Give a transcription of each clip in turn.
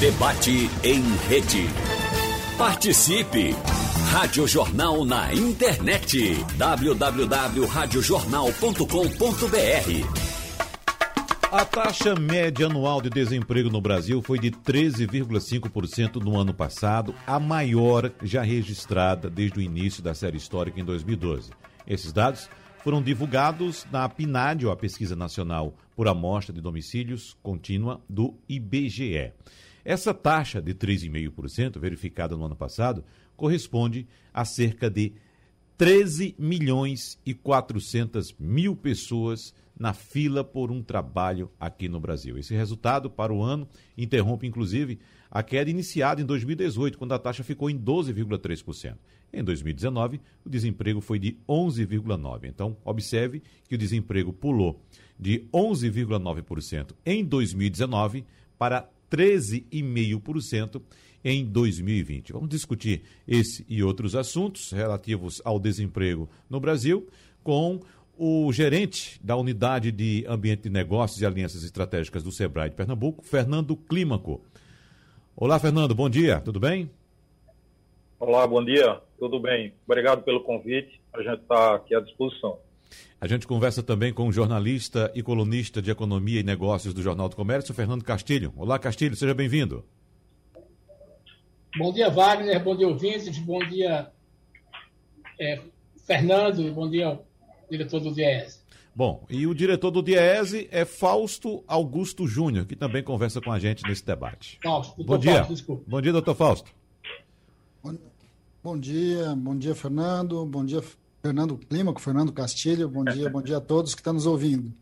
Debate em rede. Participe! Rádio Jornal na internet. www.radiojornal.com.br a taxa média anual de desemprego no Brasil foi de 13,5% no ano passado, a maior já registrada desde o início da série histórica em 2012. Esses dados foram divulgados na PNAD, a Pesquisa Nacional por Amostra de Domicílios Contínua do IBGE. Essa taxa de 3,5%, verificada no ano passado, corresponde a cerca de 13 milhões e 400 mil pessoas na fila por um trabalho aqui no Brasil. Esse resultado para o ano interrompe, inclusive, a queda iniciada em 2018, quando a taxa ficou em 12,3%. Em 2019, o desemprego foi de 11,9%. Então, observe que o desemprego pulou de 11,9% em 2019 para 13,5% em 2020. Vamos discutir esse e outros assuntos relativos ao desemprego no Brasil com o gerente da Unidade de Ambiente de Negócios e Alianças Estratégicas do Sebrae de Pernambuco, Fernando Clímaco. Olá, Fernando, bom dia, tudo bem? Olá, bom dia, tudo bem. Obrigado pelo convite, a gente está aqui à disposição. A gente conversa também com o jornalista e colunista de Economia e Negócios do Jornal do Comércio, Fernando Castilho. Olá, Castilho, seja bem-vindo. Bom dia, Wagner, bom dia, ouvintes, bom dia, é, Fernando, bom dia, diretor do DIEESE. Bom, e o diretor do DIEESE é Fausto Augusto Júnior, que também conversa com a gente nesse debate. Fausto, bom dia. Fausto, desculpa. Bom dia, doutor Fausto. Bom, bom, dia, bom dia, Fernando. Bom dia, Fernando Clima, com Fernando Castilho. Bom dia, bom dia a todos que estão nos ouvindo.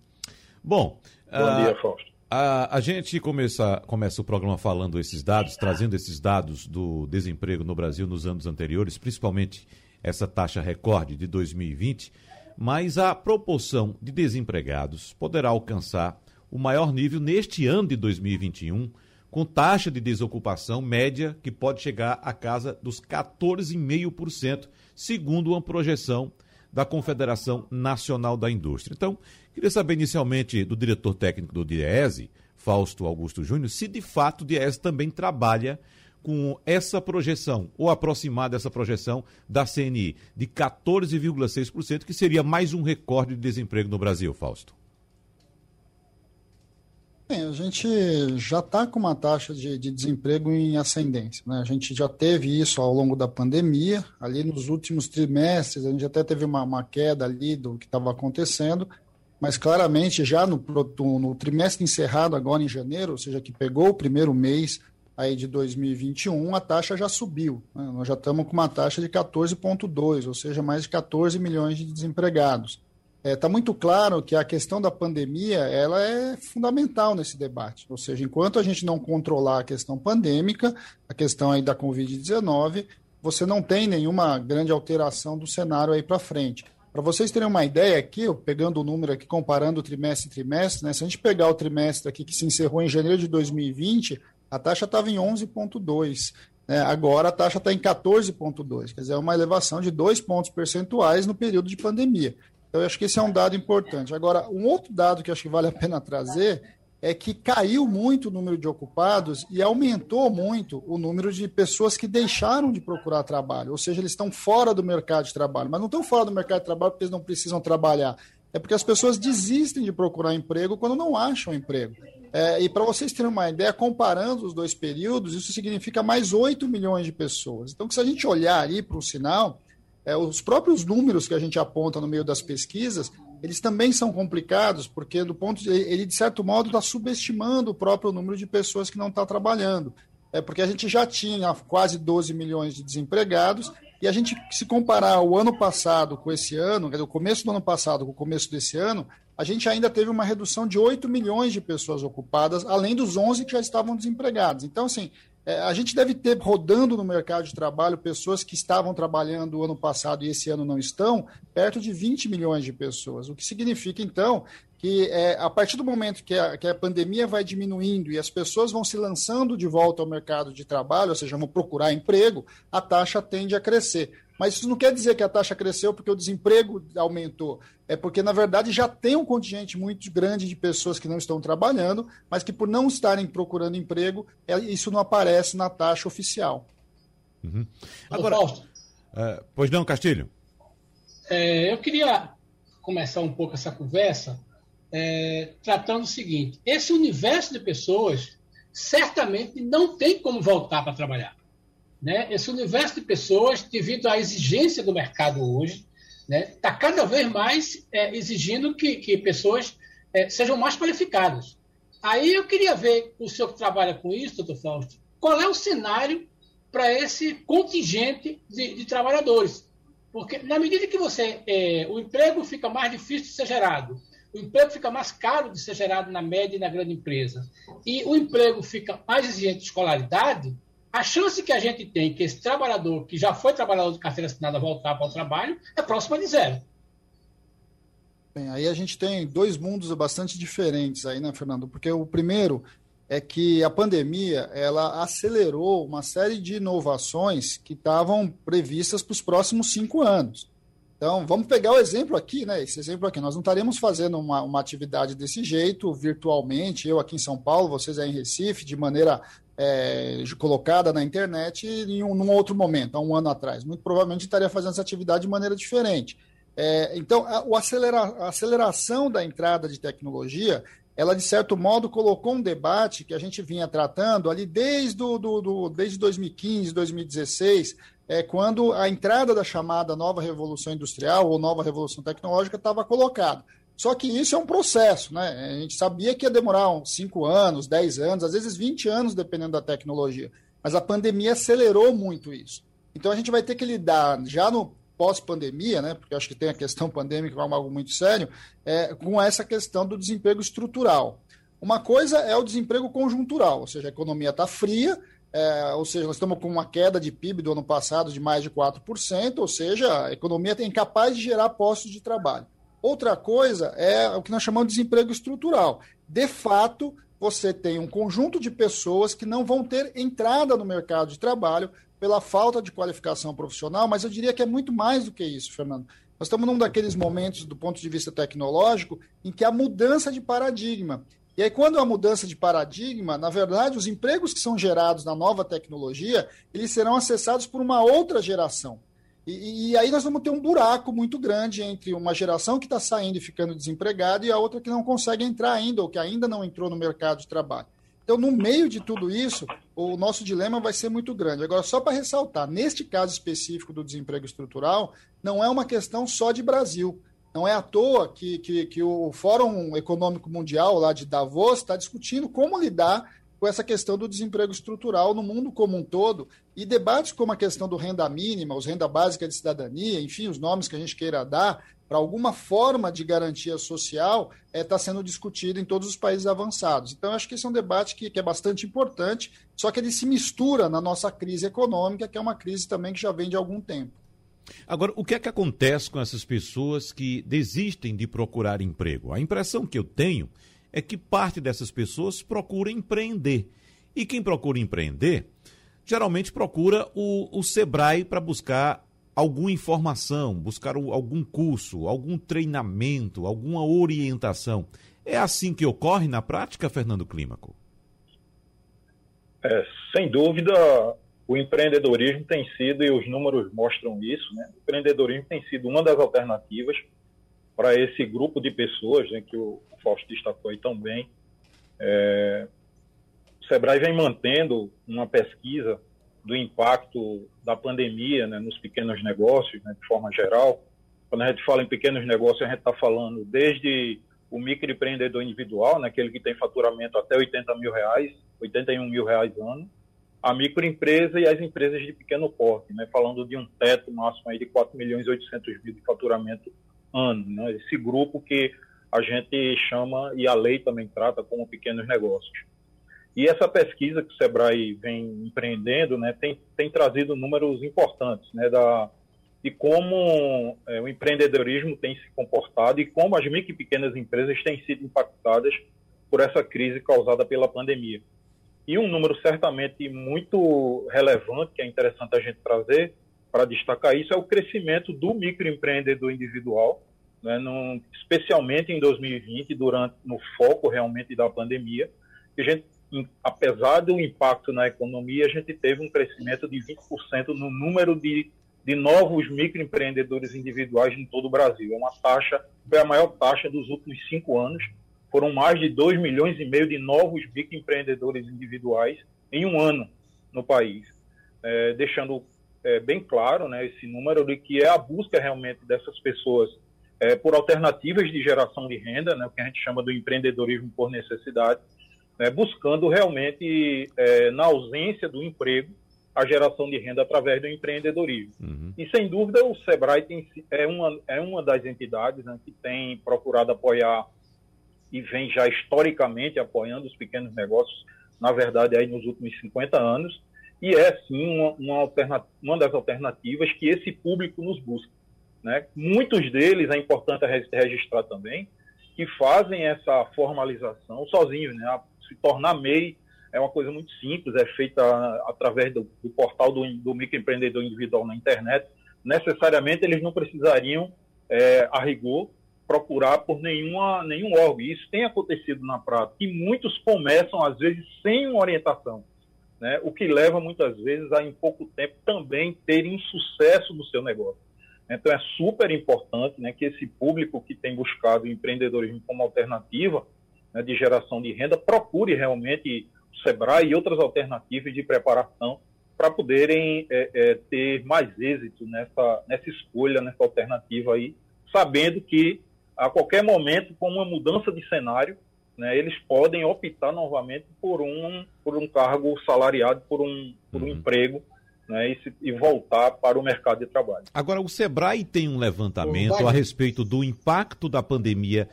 Bom, bom uh, dia, Fausto. A, a, gente começa, começa o programa falando esses dados, trazendo esses dados do desemprego no Brasil nos anos anteriores, principalmente essa taxa recorde de 2020 mas a proporção de desempregados poderá alcançar o maior nível neste ano de 2021, com taxa de desocupação média que pode chegar à casa dos 14,5%, segundo uma projeção da Confederação Nacional da Indústria. Então, queria saber inicialmente do diretor técnico do DIESE, Fausto Augusto Júnior, se de fato o DIESE também trabalha com essa projeção, ou aproximar dessa projeção da CNI, de 14,6%, que seria mais um recorde de desemprego no Brasil, Fausto? Bem, a gente já está com uma taxa de, de, desemprego em ascendência. Né? A gente já teve isso ao longo da pandemia. Ali nos últimos trimestres, a gente até teve uma, uma queda ali do que estava acontecendo, mas claramente já no, no, trimestre encerrado agora em janeiro, ou seja, que pegou o primeiro mês aí de 2021, a taxa já subiu. Né? Nós já estamos com uma taxa de 14,2, ou seja, mais de 14 milhões de desempregados. Está é, tá muito claro que a questão da pandemia ela é fundamental nesse debate. Ou seja, enquanto a gente não controlar a questão pandêmica, a questão aí da Covid-19, você não tem nenhuma grande alteração do cenário aí para frente. Para vocês terem uma ideia aqui, eu pegando o número aqui, comparando trimestre e trimestre, né, se a gente pegar o trimestre aqui que se encerrou em janeiro de 2020, a taxa estava em 11,2. Né? Agora a taxa está em 14,2. Quer dizer, é uma elevação de dois pontos percentuais no período de pandemia. Eu acho que esse é um dado importante. Agora, um outro dado que acho que vale a pena trazer é que caiu muito o número de ocupados e aumentou muito o número de pessoas que deixaram de procurar trabalho, ou seja, eles estão fora do mercado de trabalho, mas não estão fora do mercado de trabalho porque eles não precisam trabalhar, é porque as pessoas desistem de procurar emprego quando não acham emprego. É, e para vocês terem uma ideia, comparando os dois períodos, isso significa mais 8 milhões de pessoas. Então, se a gente olhar ali para o sinal, é, os próprios números que a gente aponta no meio das pesquisas, eles também são complicados, porque do ponto de, ele, de certo modo, está subestimando o próprio número de pessoas que não está trabalhando. É porque a gente já tinha quase 12 milhões de desempregados, e a gente, se comparar o ano passado com esse ano, o começo do ano passado com o começo desse ano, a gente ainda teve uma redução de 8 milhões de pessoas ocupadas, além dos 11 que já estavam desempregados. Então, assim, é, a gente deve ter rodando no mercado de trabalho pessoas que estavam trabalhando o ano passado e esse ano não estão, perto de 20 milhões de pessoas. O que significa, então, que é, a partir do momento que a, que a pandemia vai diminuindo e as pessoas vão se lançando de volta ao mercado de trabalho, ou seja, vão procurar emprego, a taxa tende a crescer. Mas isso não quer dizer que a taxa cresceu porque o desemprego aumentou. É porque, na verdade, já tem um contingente muito grande de pessoas que não estão trabalhando, mas que, por não estarem procurando emprego, é, isso não aparece na taxa oficial. Uhum. Agora, uh, pois não, Castilho? É, eu queria começar um pouco essa conversa é, tratando o seguinte: esse universo de pessoas certamente não tem como voltar para trabalhar. Né? Esse universo de pessoas, devido à exigência do mercado hoje, está né, tá cada vez mais é, exigindo que, que pessoas é, sejam mais qualificadas. Aí eu queria ver, o senhor que trabalha com isso, doutor Fausto, qual é o cenário para esse contingente de, de, trabalhadores? Porque na medida que você é, o emprego fica mais difícil de ser gerado, o emprego fica mais caro de ser gerado na média e na grande empresa, e o emprego fica mais exigente de escolaridade, a chance que a gente tem que esse trabalhador que já foi trabalhador de carteira assinada voltar para o trabalho é próxima de zero. Bem, aí a gente tem dois mundos bastante diferentes aí, né, Fernando? Porque o primeiro é que a pandemia ela acelerou uma série de inovações que estavam previstas para os próximos cinco anos. Então, vamos pegar o exemplo aqui, né? Esse exemplo aqui. Nós não estaremos fazendo uma, uma atividade desse jeito, virtualmente, eu aqui em São Paulo, vocês aí em Recife, de maneira é, colocada na internet em um num outro momento, há um ano atrás. Muito provavelmente estaria fazendo essa atividade de maneira diferente. É, então, a, o acelera, a aceleração da entrada de tecnologia, ela, de certo modo, colocou um debate que a gente vinha tratando ali desde, do, do, do desde 2015, 2016, é, quando a entrada da chamada nova revolução industrial ou nova revolução tecnológica estava colocada. Só que isso é um processo, né? A gente sabia que ia demorar uns 5 anos, 10 anos, às vezes 20 anos, dependendo da tecnologia. Mas a pandemia acelerou muito isso. Então a gente vai ter que lidar já no pós-pandemia, né? Porque acho que tem a questão pandêmica como algo muito sério, é, com essa questão do desemprego estrutural. Uma coisa é o desemprego conjuntural, ou seja, a economia está fria, é, ou seja, nós estamos com uma queda de PIB do ano passado de mais de 4%, ou seja, a economia é incapaz de gerar postos de trabalho. Outra coisa é o que nós chamamos de desemprego estrutural. De fato, você tem um conjunto de pessoas que não vão ter entrada no mercado de trabalho pela falta de qualificação profissional, mas eu diria que é muito mais do que isso, Fernando. Nós estamos num daqueles momentos, do ponto de vista tecnológico, em que a mudança de paradigma. E aí, quando há mudança de paradigma, na verdade, os empregos que são gerados na nova tecnologia, eles serão acessados por uma outra geração. E, e, aí nós vamos ter um buraco muito grande entre uma geração que está saindo e ficando desempregada e a outra que não consegue entrar ainda, ou que ainda não entrou no mercado de trabalho. Então, no meio de tudo isso, o nosso dilema vai ser muito grande. Agora, só para ressaltar, neste caso específico do desemprego estrutural, não é uma questão só de Brasil. Não é à toa que, que, que o Fórum Econômico Mundial, lá de Davos, está discutindo como lidar com essa questão do desemprego estrutural no mundo como um todo, e debates como a questão do renda mínima, os renda básica de cidadania, enfim, os nomes que a gente queira dar, para alguma forma de garantia social, está eh, é, sendo discutido em todos os países avançados. Então, acho que esse é um debate que, que é bastante importante, só que ele se mistura na nossa crise econômica, que é uma crise também que já vem de algum tempo. Agora, o que é que acontece com essas pessoas que desistem de procurar emprego? A impressão que eu tenho é que parte dessas pessoas procura empreender. E quem procura empreender, geralmente procura o, o Sebrae para buscar alguma informação, buscar algum curso, algum treinamento, alguma orientação. É assim que ocorre na prática, Fernando Clímaco? É, sem dúvida, o empreendedorismo tem sido, e os números mostram isso, né? o empreendedorismo tem sido uma das alternativas para esse grupo de pessoas né, que o Fausto destacou aí tão bem. É, o Sebrae vem mantendo uma pesquisa do impacto da pandemia né, nos pequenos negócios, né, de forma geral. Quando a gente fala em pequenos negócios, a gente está falando desde o microempreendedor individual, né, aquele que tem faturamento até 80 mil reais, 81 mil reais ano, a microempresa e as empresas de pequeno porte, né, falando de um teto máximo aí de 4 milhões e 800 mil de faturamento ano, né? esse grupo que a gente chama e a lei também trata como pequenos negócios. E essa pesquisa que o Sebrae vem empreendendo né, tem, tem trazido números importantes né, da, de como é, o empreendedorismo tem se comportado e como as micro e pequenas empresas têm sido impactadas por essa crise causada pela pandemia. E um número certamente muito relevante, que é interessante a gente trazer para destacar isso, é o crescimento do microempreendedor individual, né, no, especialmente em 2020, durante no foco realmente da pandemia, que a gente, apesar do impacto na economia, a gente teve um crescimento de 20% no número de de novos microempreendedores individuais em todo o Brasil. É uma taxa, foi a maior taxa dos últimos cinco anos. Foram mais de 2 milhões e meio de novos microempreendedores individuais em um ano no país. É, deixando é, bem claro né, esse número de que é a busca realmente dessas pessoas é, por alternativas de geração de renda, né, o que a gente chama do empreendedorismo por necessidade, né, buscando realmente, é, na ausência do emprego, a geração de renda através do empreendedorismo. Uhum. E, sem dúvida, o SEBRAE tem, é, uma, é uma das entidades né, que tem procurado apoiar e vem já historicamente apoiando os pequenos negócios, na verdade, aí nos últimos 50 anos, e é, sim, uma, uma, uma das alternativas que esse público nos busca. Né? Muitos deles, é importante registrar também, que fazem essa formalização sozinhos, né? se tornar MEI é uma coisa muito simples, é feita através do, do portal do, do, microempreendedor individual na internet. Necessariamente eles não precisariam, é, a rigor, procurar por nenhuma, nenhum órgão. Isso tem acontecido na prática. E muitos começam, às vezes, sem uma orientação. Né? O que leva, muitas vezes, a, em pouco tempo, também terem sucesso no seu negócio. Então, é super importante né, que esse público que tem buscado o empreendedorismo como alternativa né, de geração de renda procure realmente SEBRAE e outras alternativas de preparação para poderem é, é, ter mais êxito nessa, nessa escolha, nessa alternativa aí, sabendo que a qualquer momento, com uma mudança de cenário, né, eles podem optar novamente por um, por um cargo salariado, por um, por um uhum. emprego, né, e, se, e, voltar para o mercado de trabalho. Agora, o SEBRAE tem um levantamento a respeito do impacto da pandemia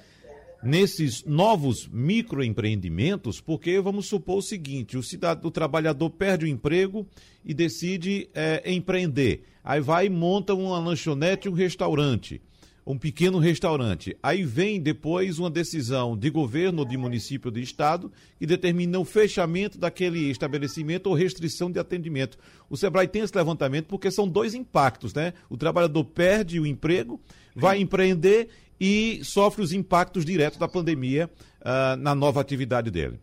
nesses novos microempreendimentos, porque vamos supor o seguinte: o cidadão, o trabalhador perde o emprego e decide é, empreender. Aí vai e monta uma lanchonete, um restaurante, um pequeno restaurante. Aí vem depois uma decisão de governo, de município, de estado, que determina o fechamento daquele estabelecimento ou restrição de atendimento. O Sebrae tem esse levantamento porque são dois impactos, né? O trabalhador perde o emprego, vai empreender e sofre os impactos diretos da pandemia uh, na nova atividade dele.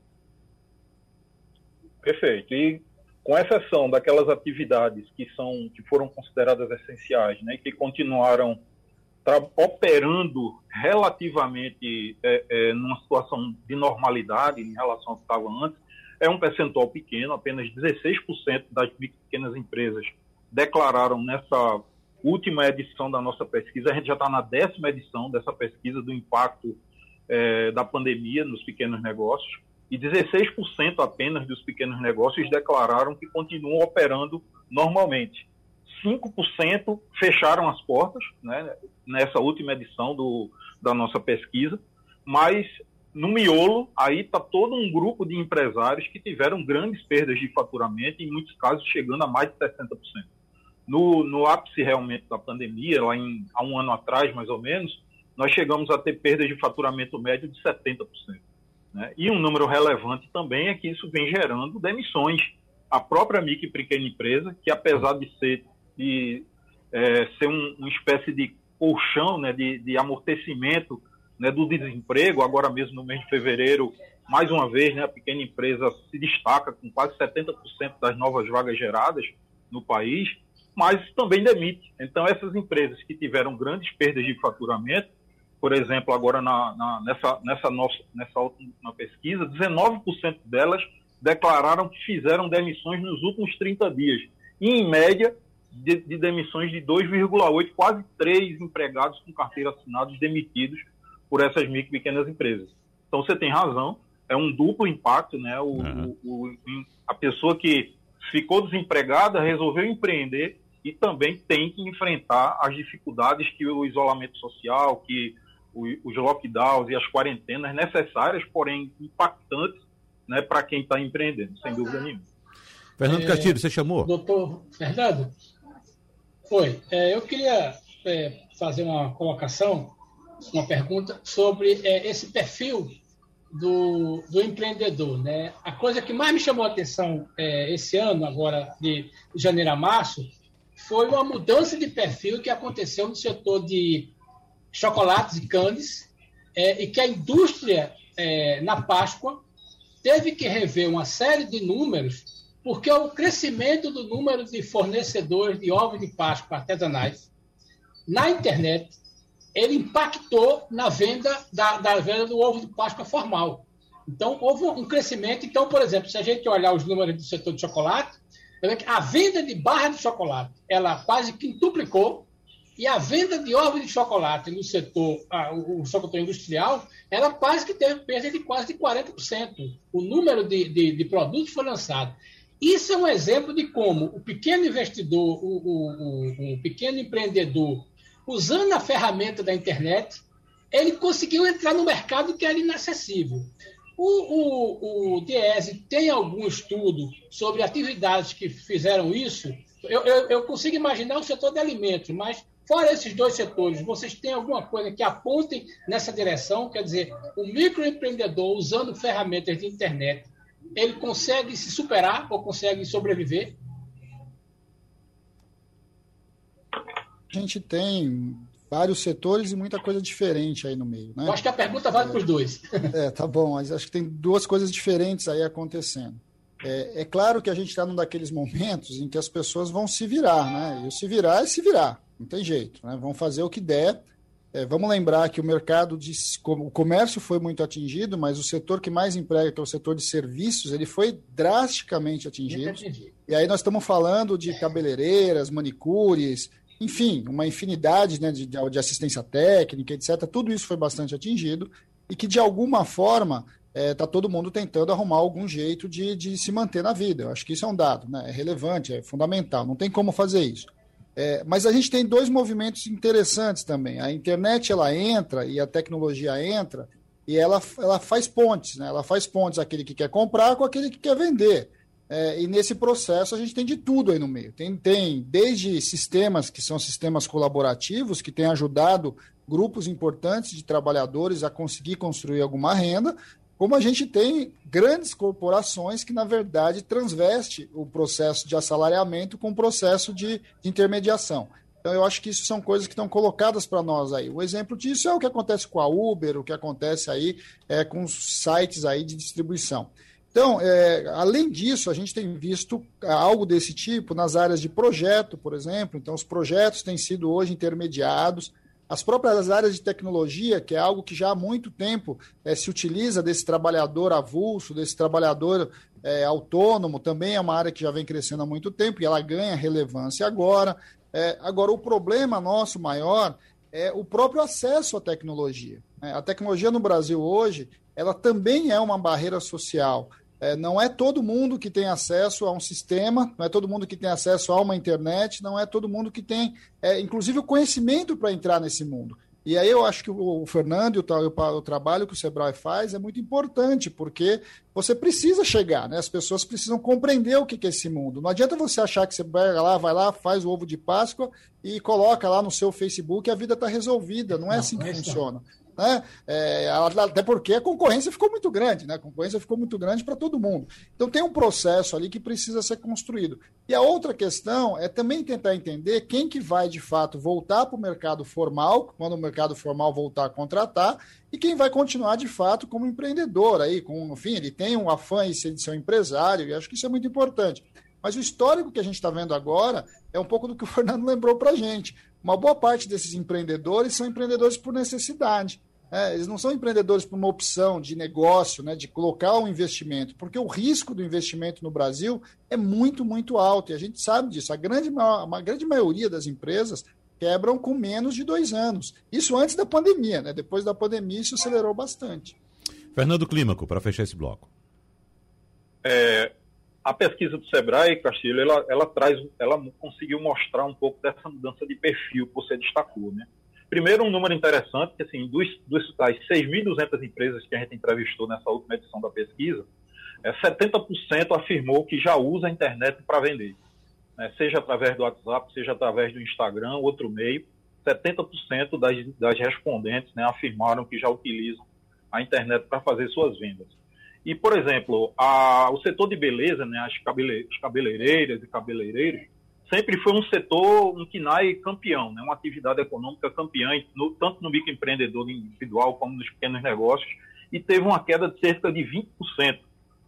Perfeito. E com exceção daquelas atividades que são que foram consideradas essenciais, né, que continuaram operando relativamente é, é, numa situação de normalidade em relação ao que estava antes, é um percentual pequeno, apenas 16% das pequenas empresas declararam nessa última edição da nossa pesquisa, a gente já está na décima edição dessa pesquisa do impacto é, da pandemia nos pequenos negócios, e 16% apenas dos pequenos negócios declararam que continuam operando normalmente. 5% fecharam as portas né, nessa última edição do, da nossa pesquisa, mas no miolo, aí está todo um grupo de empresários que tiveram grandes perdas de faturamento, em muitos casos chegando a mais de 60%. No, no ápice realmente da pandemia, lá em, há um ano atrás, mais ou menos, nós chegamos a ter perdas de faturamento médio de 70%. Né? E um número relevante também é que isso vem gerando demissões. A própria micro e pequena empresa, que apesar de ser, de, é, ser um, uma espécie de colchão né, de, de amortecimento né, do desemprego, agora mesmo no mês de fevereiro, mais uma vez, né, a pequena empresa se destaca com quase 70% das novas vagas geradas no país, mas também demite. Então, essas empresas que tiveram grandes perdas de faturamento, por exemplo, agora na, na, nessa, nessa, nossa, nessa última pesquisa, 19% delas declararam que fizeram demissões nos últimos 30 dias. E, em média, de, de demissões de 2,8, quase 3 empregados com carteira assinados demitidos por essas micro e pequenas empresas. Então, você tem razão, é um duplo impacto, né? O, uhum. o, o, a pessoa que ficou desempregada resolveu empreender e também tem que enfrentar as dificuldades que o isolamento social, que os lockdowns e as quarentenas necessárias, porém impactantes né, para quem está empreendendo, sem dúvida nenhuma. Fernando é, Castilho, você chamou? Doutor Fernando, Oi, é, eu queria é, fazer uma colocação, uma pergunta sobre é, esse perfil do, do, empreendedor. Né? A coisa que mais me chamou a atenção é, esse ano, agora de janeiro a março, foi uma mudança de perfil que aconteceu no setor de chocolates e candes, é, e que a indústria, é, na Páscoa, teve que rever uma série de números, porque o crescimento do número de fornecedores de ovos de Páscoa artesanais na internet, ele impactou na venda da, da venda do ovo de Páscoa formal. Então, houve um crescimento. Então, por exemplo, se a gente olhar os números do setor de chocolate, a venda de barra de chocolate ela quase quintuplicou e a venda de ovos de chocolate no setor, ah, o, setor industrial, ela quase que teve perda de quase de 40%. O número de, de, de produtos foi lançado. Isso é um exemplo de como o pequeno investidor, o, o, o, pequeno empreendedor, usando a ferramenta da internet, ele conseguiu entrar no mercado que era inacessível. O, o, o Diese tem algum estudo sobre atividades que fizeram isso? Eu, eu, eu consigo imaginar o setor de alimentos, mas fora esses dois setores, vocês têm alguma coisa que apontem nessa direção? Quer dizer, o microempreendedor usando ferramentas de internet, ele consegue se superar ou consegue sobreviver? A gente tem vários setores e muita coisa diferente aí no meio. Né? Eu acho que a pergunta vale para os dois. É, tá bom, mas acho que tem duas coisas diferentes aí acontecendo. É, é claro que a gente está num daqueles momentos em que as pessoas vão se virar, né? E o se virar é se virar, não tem jeito, né? Vão fazer o que der. É, vamos lembrar que o mercado de o comércio foi muito atingido, mas o setor que mais emprega, que é o setor de serviços, ele foi drasticamente atingido. E aí nós estamos falando de cabeleireiras, manicures, enfim, uma infinidade né, de, de assistência técnica, etc. Tudo isso foi bastante atingido e que, de alguma forma, está é, tá todo mundo tentando arrumar algum jeito de, de se manter na vida. Eu acho que isso é um dado, né? é relevante, é fundamental, não tem como fazer isso. É, mas a gente tem dois movimentos interessantes também. A internet ela entra e a tecnologia entra e ela, ela faz pontes, né? ela faz pontes aquele que quer comprar com aquele que quer vender. É, e nesse processo a gente tem de tudo aí no meio. Tem, tem desde sistemas que são sistemas colaborativos, que têm ajudado grupos importantes de trabalhadores a conseguir construir alguma renda, como a gente tem grandes corporações que, na verdade, transveste o processo de assalariamento com o processo de, intermediação. Então, eu acho que isso são coisas que estão colocadas para nós aí. O exemplo disso é o que acontece com a Uber, o que acontece aí é, com os sites aí de distribuição. Então, é, além disso, a gente tem visto algo desse tipo nas áreas de projeto, por exemplo. Então, os projetos têm sido hoje intermediados. As próprias áreas de tecnologia, que é algo que já há muito tempo é, se utiliza desse trabalhador avulso, desse trabalhador é, autônomo, também é uma área que já vem crescendo há muito tempo e ela ganha relevância agora. É, agora, o problema nosso maior é o próprio acesso à tecnologia. Né? A tecnologia no Brasil hoje, ela também é uma barreira social. É, não é todo mundo que tem acesso a um sistema, não é todo mundo que tem acesso a uma internet, não é todo mundo que tem, é, inclusive, o conhecimento para entrar nesse mundo. E aí eu acho que o, Fernando e o, o, trabalho que o Sebrae faz é muito importante, porque você precisa chegar, né? As pessoas precisam compreender o que, que é esse mundo. Não adianta você achar que você vai lá, vai lá, faz o ovo de Páscoa e coloca lá no seu Facebook e a vida está resolvida. Não é assim que funciona. Né? É, até porque a concorrência ficou muito grande, né? A concorrência ficou muito grande para todo mundo. Então tem um processo ali que precisa ser construído. E a outra questão é também tentar entender quem que vai de fato voltar para o mercado formal, quando o mercado formal voltar a contratar, e quem vai continuar de fato como empreendedor aí, com, enfim, ele tem um afã de ser um empresário, e acho que isso é muito importante. Mas o histórico que a gente está vendo agora é um pouco do que o Fernando lembrou para a gente. Uma boa parte desses empreendedores são empreendedores por necessidade. É, eles não são empreendedores por uma opção de negócio, né, de colocar um investimento, porque o risco do investimento no Brasil é muito, muito alto, e a gente sabe disso. A grande, uma grande maioria das empresas quebram com menos de dois anos. Isso antes da pandemia, né? Depois da pandemia, isso acelerou bastante. Fernando Clímaco, para fechar esse bloco. É, a pesquisa do Sebrae, Castilho, ela, ela traz, ela conseguiu mostrar um pouco dessa mudança de perfil que você destacou, né? Primeiro, um número interessante, que assim, dos, dos das 6.200 empresas que a gente entrevistou nessa última edição da pesquisa, é, 70% afirmou que já usa a internet para vender. né, seja através do WhatsApp, seja através do Instagram, outro meio. 70% das, das respondentes né, afirmaram que já utilizam a internet para fazer suas vendas. E, por exemplo, a, o setor de beleza, né, as, cabele, as cabeleireiras e cabeleireiros, sempre foi um setor, um KINAI campeão, né, uma atividade econômica campeã, no, tanto no microempreendedor individual como nos pequenos negócios, e teve uma queda de cerca de 20%,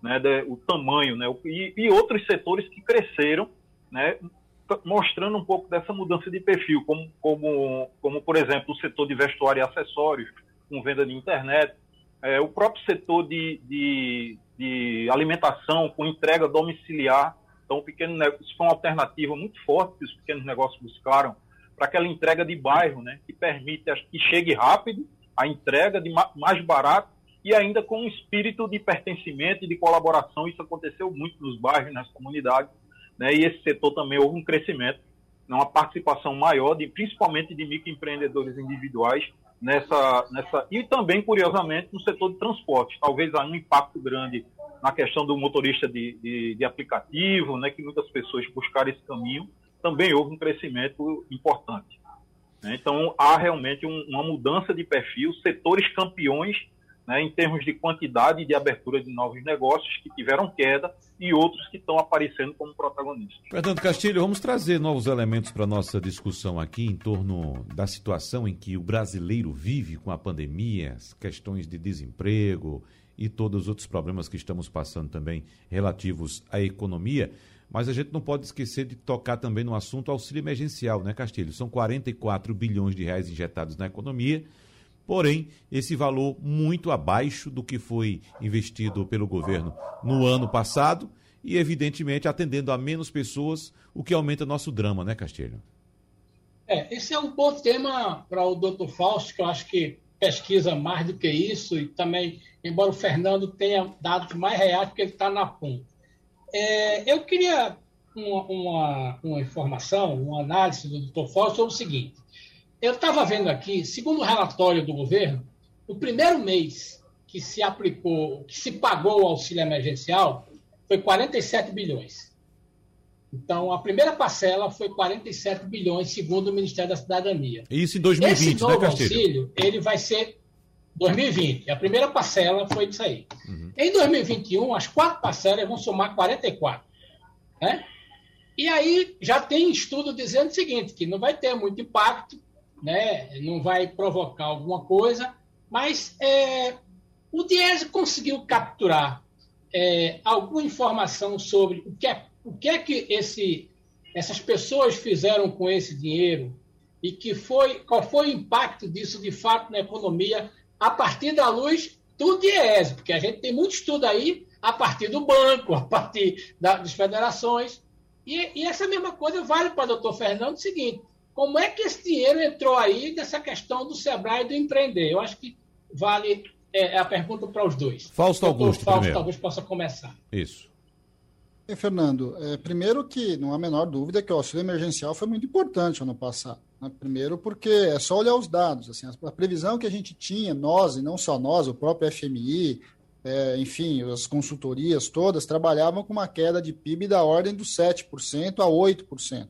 né, de, o tamanho, né, e, e outros setores que cresceram, né, mostrando um pouco dessa mudança de perfil, como, como, como por exemplo, o setor de vestuário e acessórios, com venda de internet, é, o próprio setor de, de, de, alimentação, com entrega domiciliar. Então, o pequeno isso foi uma alternativa muito forte que os pequenos negócios buscaram para aquela entrega de bairro, né, que permite que chegue rápido a entrega de mais barato e ainda com um espírito de pertencimento e de colaboração. Isso aconteceu muito nos bairros, nas comunidades né, e esse setor também houve um crescimento, né, uma participação maior, de, principalmente de microempreendedores individuais nessa, nessa e também, curiosamente, no setor de transporte. Talvez há um impacto grande na questão do motorista de, de, de aplicativo, né, que muitas pessoas buscaram esse caminho, também houve um crescimento importante. Né. Então, há realmente um, uma mudança de perfil, setores campeões né, em termos de quantidade de abertura de novos negócios que tiveram queda e outros que estão aparecendo como protagonistas. Fernando Castilho, vamos trazer novos elementos para a nossa discussão aqui em torno da situação em que o brasileiro vive com a pandemia, as questões de desemprego e todos os outros problemas que estamos passando também relativos à economia. Mas a gente não pode esquecer de tocar também no assunto auxílio emergencial, né, Castilho? São 44 bilhões de reais injetados na economia porém, esse valor muito abaixo do que foi investido pelo governo no ano passado e, evidentemente, atendendo a menos pessoas, o que aumenta nosso drama, né, Castilho? É, esse é um bom tema para o doutor Fausto, que eu acho que pesquisa mais do que isso, e também, embora o Fernando tenha dados mais reais, porque ele está na ponta. É, eu queria uma, uma, uma, informação, uma análise do doutor Fausto sobre o seguinte. Eu estava vendo aqui, segundo o relatório do governo, o primeiro mês que se aplicou, que se pagou o auxílio emergencial foi 47 bilhões. Então, a primeira parcela foi 47 bilhões, segundo o Ministério da Cidadania. Isso em 2020, Esse né, novo né, auxílio, ele vai ser 2020. A primeira parcela foi isso aí. Uhum. Em 2021, as quatro parcelas vão somar 44. Né? E aí já tem estudo dizendo o seguinte, que não vai ter muito impacto, né? não vai provocar alguma coisa, mas é, o Diese conseguiu capturar é, alguma informação sobre o que é, o que, é que esse, essas pessoas fizeram com esse dinheiro e que foi, qual foi o impacto disso de fato na economia a partir da luz do Diese, porque a gente tem muito estudo aí a partir do banco, a partir da, das federações. E, e, essa mesma coisa vale para o doutor Fernando o seguinte: como é que esse dinheiro entrou aí dessa questão do Sebrae e do empreender? Eu acho que vale é, a pergunta para os dois. Fausto Augusto, Fausto primeiro. talvez possa começar. Isso. E, Fernando, é, primeiro que não há a menor dúvida que o auxílio emergencial foi muito importante ano passado. Né? Primeiro porque é só olhar os dados. Assim, a previsão que a gente tinha, nós, e não só nós, o próprio FMI, é, enfim, as consultorias todas, trabalhavam com uma queda de PIB da ordem dos 7% a 8%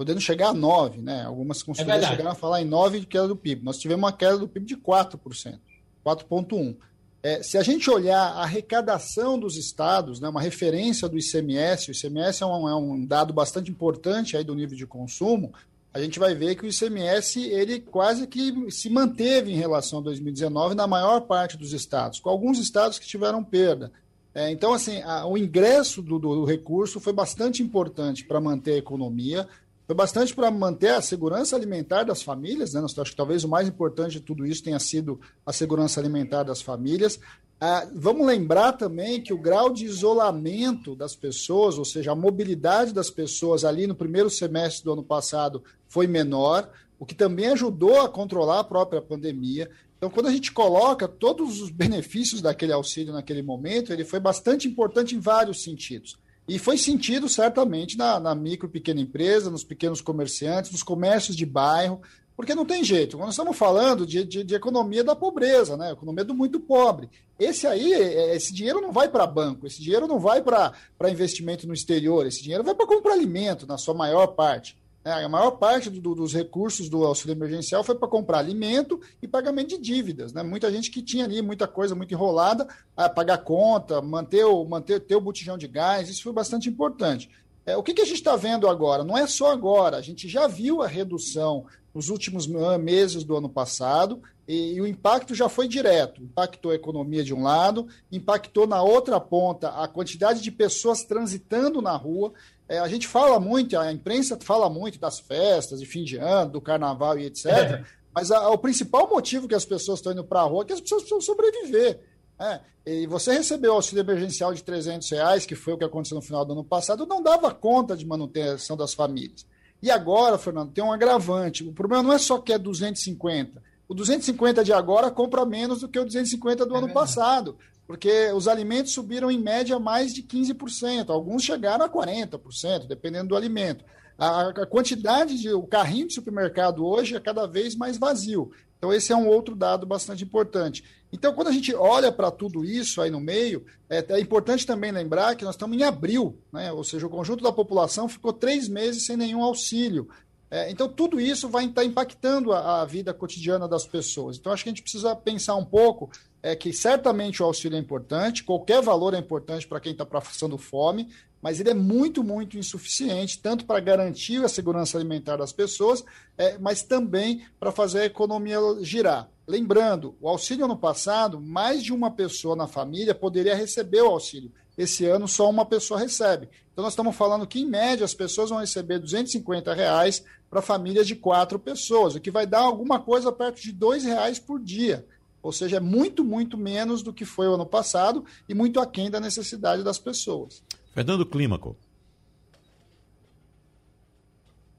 podendo chegar a 9%, né? Algumas consultorias é chegaram a falar em 9% de queda do PIB. Nós tivemos uma queda do PIB de 4%, 4,1%. É, se a gente olhar a arrecadação dos estados, né, uma referência do ICMS, o ICMS é um, é um dado bastante importante aí do nível de consumo, a gente vai ver que o ICMS ele quase que se manteve em relação a 2019 na maior parte dos estados, com alguns estados que tiveram perda. É, então, assim, a, o ingresso do, do, recurso foi bastante importante para manter a economia, foi bastante para manter a segurança alimentar das famílias, né? acho que talvez o mais importante de tudo isso tenha sido a segurança alimentar das famílias. Ah, vamos lembrar também que o grau de isolamento das pessoas, ou seja, a mobilidade das pessoas ali no primeiro semestre do ano passado foi menor, o que também ajudou a controlar a própria pandemia. Então, quando a gente coloca todos os benefícios daquele auxílio naquele momento, ele foi bastante importante em vários sentidos. E foi sentido certamente na, na micro e pequena empresa, nos pequenos comerciantes, nos comércios de bairro, Porque não tem jeito. Quando estamos falando de, de, de, economia da pobreza, né? economia do muito pobre. Esse aí, é, esse dinheiro não vai para banco, esse dinheiro não vai para investimento no exterior, esse dinheiro vai para comprar alimento, na sua maior parte. É, a maior parte do, dos recursos do auxílio emergencial foi para comprar alimento e pagamento de dívidas. Né? Muita gente que tinha ali muita coisa muito enrolada, a pagar conta, manter o, manter, ter o botijão de gás, isso foi bastante importante. É, o que, que a gente está vendo agora? Não é só agora, a gente já viu a redução nos últimos meses do ano passado e, e o impacto já foi direto. Impactou a economia de um lado, impactou na outra ponta a quantidade de pessoas transitando na rua. É, a gente fala muito, a imprensa fala muito das festas de fim de ano, do carnaval e etc. É. Mas a, o principal motivo que as pessoas estão indo para a rua é que as pessoas precisam sobreviver. É, e você recebeu o auxílio emergencial de 300 reais, que foi o que aconteceu no final do ano passado, não dava conta de manutenção das famílias. E agora, Fernando, tem um agravante. O problema não é só que é 250. O 250 de agora compra menos do que o 250 do é ano verdade. passado porque os alimentos subiram em média mais de 15%, alguns chegaram a 40%, dependendo do alimento. A, a quantidade de o carrinho de supermercado hoje é cada vez mais vazio. Então, esse é um outro dado bastante importante. Então, quando a gente olha para tudo isso aí no meio, é, é, importante também lembrar que nós estamos em abril, né? ou seja, o conjunto da população ficou três meses sem nenhum auxílio. É, então, tudo isso vai estar impactando a, a, vida cotidiana das pessoas. Então, acho que a gente precisa pensar um pouco é que certamente o auxílio é importante, qualquer valor é importante para quem está passando fome, mas ele é muito, muito insuficiente, tanto para garantir a segurança alimentar das pessoas, é, mas também para fazer a economia girar. Lembrando, o auxílio ano passado, mais de uma pessoa na família poderia receber o auxílio. Esse ano, só uma pessoa recebe. Então, nós estamos falando que, em média, as pessoas vão receber 250 reais para famílias de quatro pessoas, o que vai dar alguma coisa perto de R$ reais por dia. Ou seja, é muito, muito menos do que foi o ano passado e muito aquém da necessidade das pessoas. Fernando Clímaco.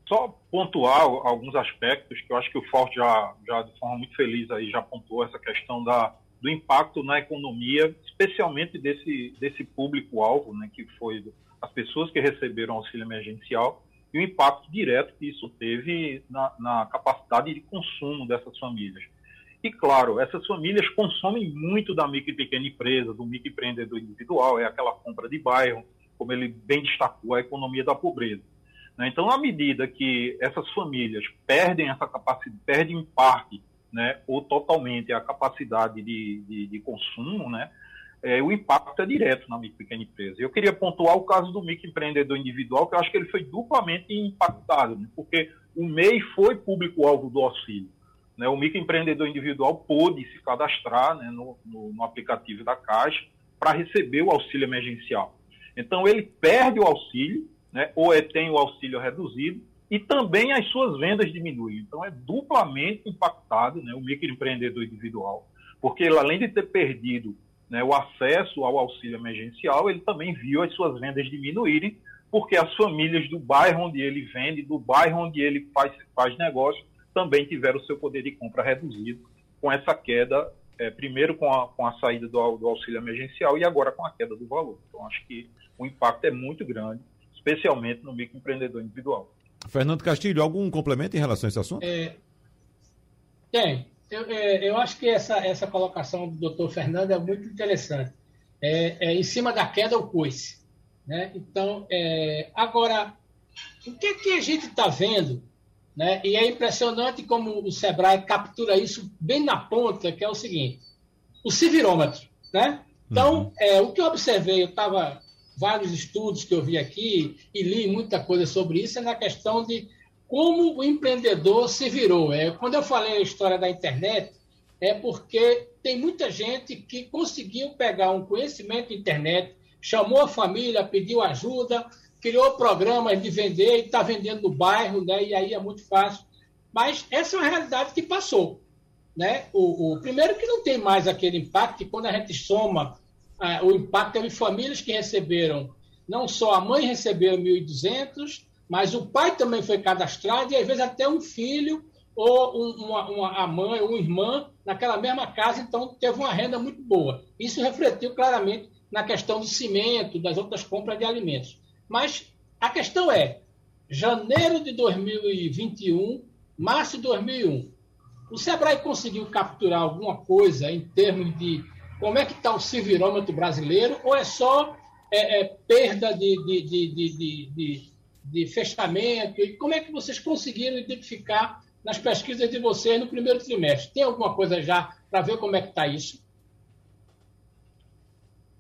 Só pontuar alguns aspectos que eu acho que o Forte já, já de forma muito feliz aí já pontuou essa questão da, do impacto na economia, especialmente desse, desse público-alvo, né, que foi as pessoas que receberam auxílio emergencial e o impacto direto que isso teve na, na capacidade de consumo dessas famílias. E, claro, essas famílias consomem muito da micro e pequena empresa, do microempreendedor individual, é aquela compra de bairro, como ele bem destacou, a economia da pobreza. Né? Então, à medida que essas famílias perdem essa capacidade, perdem em parte, né, ou totalmente a capacidade de, de, de consumo, né, é, o impacto é direto na micro e pequena empresa. Eu queria pontuar o caso do microempreendedor individual, que eu acho que ele foi duplamente impactado, né, porque o MEI foi público-alvo do auxílio. Né, o microempreendedor individual pôde se cadastrar né, no, no, no, aplicativo da Caixa para receber o auxílio emergencial. Então, ele perde o auxílio, né, ou é, tem o auxílio reduzido, e também as suas vendas diminuem. Então, é duplamente impactado né, o microempreendedor individual, porque ele, além de ter perdido né, o acesso ao auxílio emergencial, ele também viu as suas vendas diminuírem, porque as famílias do bairro onde ele vende, do bairro onde ele faz, faz negócio, também tiveram o seu poder de compra reduzido com essa queda, é, primeiro com a, com a saída do, do, auxílio emergencial e agora com a queda do valor. Então, acho que o impacto é muito grande, especialmente no microempreendedor individual. Fernando Castilho, algum complemento em relação a esse assunto? É, tem. Eu, é, eu acho que essa, essa colocação do doutor Fernando é muito interessante. É, é em cima da queda o coice. Né? Então, é, agora, o que, que a gente está vendo né? E é impressionante como o Sebrae captura isso bem na ponta, que é o seguinte: o civirômetro. Né? Então, uhum. é, o que eu observei, eu estava vários estudos que eu vi aqui e li muita coisa sobre isso, é na questão de como o empreendedor se virou. É, quando eu falei a história da internet, é porque tem muita gente que conseguiu pegar um conhecimento internet, chamou a família, pediu ajuda, criou programas de vender e está vendendo no bairro, né? E aí é muito fácil. Mas essa é uma realidade que passou. Né? O, o primeiro que não tem mais aquele impacto, quando a gente soma ah, o impacto em famílias que receberam, não só a mãe recebeu 1.200, mas o pai também foi cadastrado e às vezes até um filho ou um, uma, uma, a mãe ou uma irmã naquela mesma casa, então teve uma renda muito boa. Isso refletiu claramente na questão do cimento, das outras compras de alimentos. Mas a questão é, janeiro de 2021, março de 2001. O Sebrae conseguiu capturar alguma coisa em termos de como é que está o civirômetro brasileiro ou é só é, é, perda de, de, de, de, fechamento? E como é que vocês conseguiram identificar nas pesquisas de vocês no primeiro trimestre? Tem alguma coisa já para ver como é que está isso?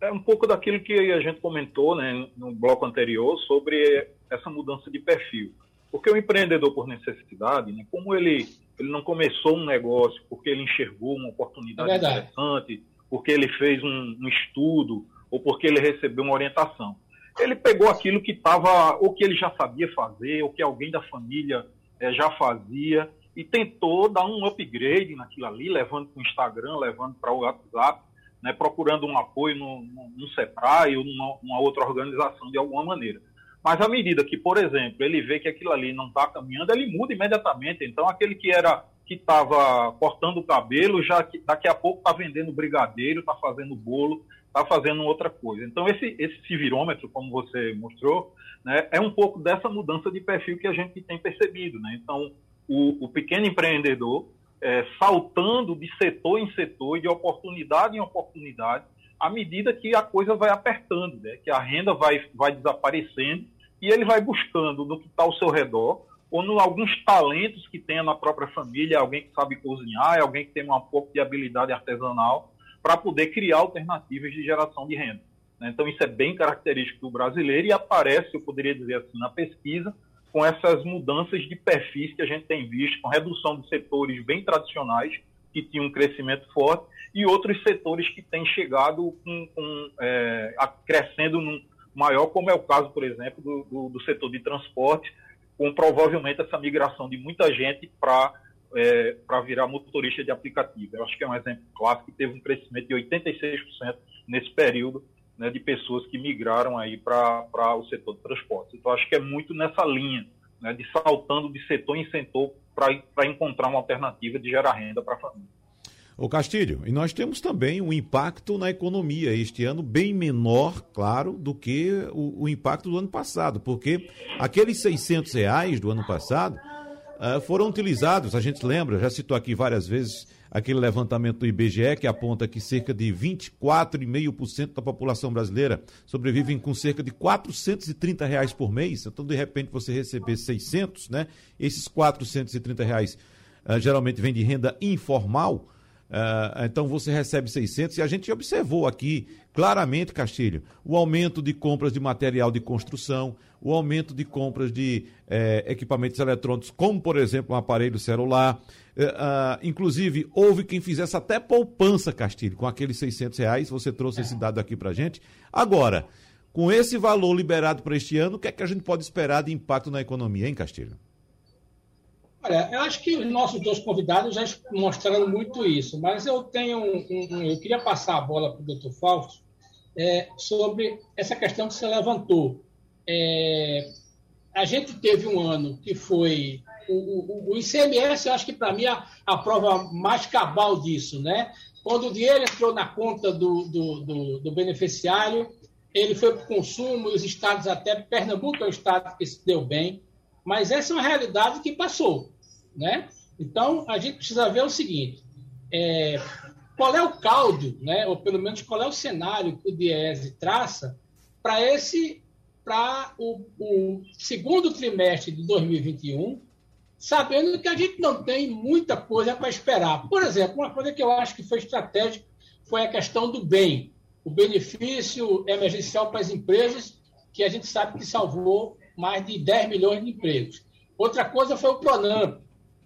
É um pouco daquilo que a gente comentou né, no bloco anterior sobre essa mudança de perfil. Porque o empreendedor por necessidade, né, como ele, ele não começou um negócio porque ele enxergou uma oportunidade é interessante, porque ele fez um, um estudo ou porque ele recebeu uma orientação. Ele pegou aquilo que estava, ou que ele já sabia fazer, ou que alguém da família é, já fazia, e tentou dar um upgrade naquilo ali, levando para o Instagram, levando para o WhatsApp, né, procurando um apoio no, no, no SEPRAE ou numa, numa outra organização de alguma maneira. Mas à medida que, por exemplo, ele vê que aquilo ali não está caminhando, ele muda imediatamente. Então, aquele que era que estava cortando o cabelo, já que, daqui a pouco está vendendo brigadeiro, está fazendo bolo, está fazendo outra coisa. Então, esse, esse civirômetro, como você mostrou, né, é um pouco dessa mudança de perfil que a gente tem percebido. Né? Então, o, o pequeno empreendedor é, saltando de setor em setor e de oportunidade em oportunidade, à medida que a coisa vai apertando, né? que a renda vai, vai desaparecendo e ele vai buscando no que está ao seu redor ou em alguns talentos que tenha na própria família, alguém que sabe cozinhar, alguém que tem um pouco de habilidade artesanal, para poder criar alternativas de geração de renda. Né? Então, isso é bem característico do brasileiro e aparece, eu poderia dizer assim, na pesquisa, com essas mudanças de perfis que a gente tem visto, com redução de setores bem tradicionais, que tinham um crescimento forte, e outros setores que têm chegado com, com, é, crescendo num maior, como é o caso, por exemplo, do, do, do, setor de transporte, com provavelmente essa migração de muita gente para é, virar motorista de aplicativo. Eu acho que é um exemplo clássico que teve um crescimento de 86% nesse período né, de pessoas que migraram aí para o setor de transporte. Então, acho que é muito nessa linha, né, de saltando de setor em setor para encontrar uma alternativa de gerar renda para a família. O Castilho, e nós temos também um impacto na economia este ano bem menor, claro, do que o, o impacto do ano passado, porque aqueles 600 reais do ano passado uh, foram utilizados, a gente lembra, já citou aqui várias vezes aquele levantamento do IBGE que aponta que cerca de 24,5% da população brasileira sobrevivem com cerca de 430 reais por mês. Então, de repente, você receber 600, né? Esses 430 reais uh, geralmente vem de renda informal. Uh, então você recebe 600 e a gente observou aqui claramente, Castilho, o aumento de compras de material de construção, o aumento de compras de eh, equipamentos eletrônicos, como por exemplo um aparelho celular, Uh, inclusive, houve quem fizesse até poupança, Castilho, com aqueles 600 reais. Você trouxe esse dado aqui para gente. Agora, com esse valor liberado para este ano, o que é que a gente pode esperar de impacto na economia, hein, Castilho? Olha, eu acho que os nossos dois convidados já mostraram muito isso, mas eu tenho um, um, eu queria passar a bola para o doutor Fausto é, sobre essa questão que você levantou. É, a gente teve um ano que foi o, o, o ICMS, eu acho que para mim a, prova mais cabal disso, né? Quando o dinheiro entrou na conta do, do, do, do beneficiário, ele foi para o consumo, os estados até, Pernambuco é um estado que se deu bem, mas essa é uma realidade que passou, né? Então, a gente precisa ver o seguinte, é, qual é o caldo, né? ou pelo menos qual é o cenário que o Diese traça para esse para o, o, segundo trimestre de 2021 sabendo que a gente não tem muita coisa para esperar. Por exemplo, uma coisa que eu acho que foi estratégica foi a questão do bem, o benefício emergencial para as empresas, que a gente sabe que salvou mais de 10 milhões de empregos. Outra coisa foi o Pronamp,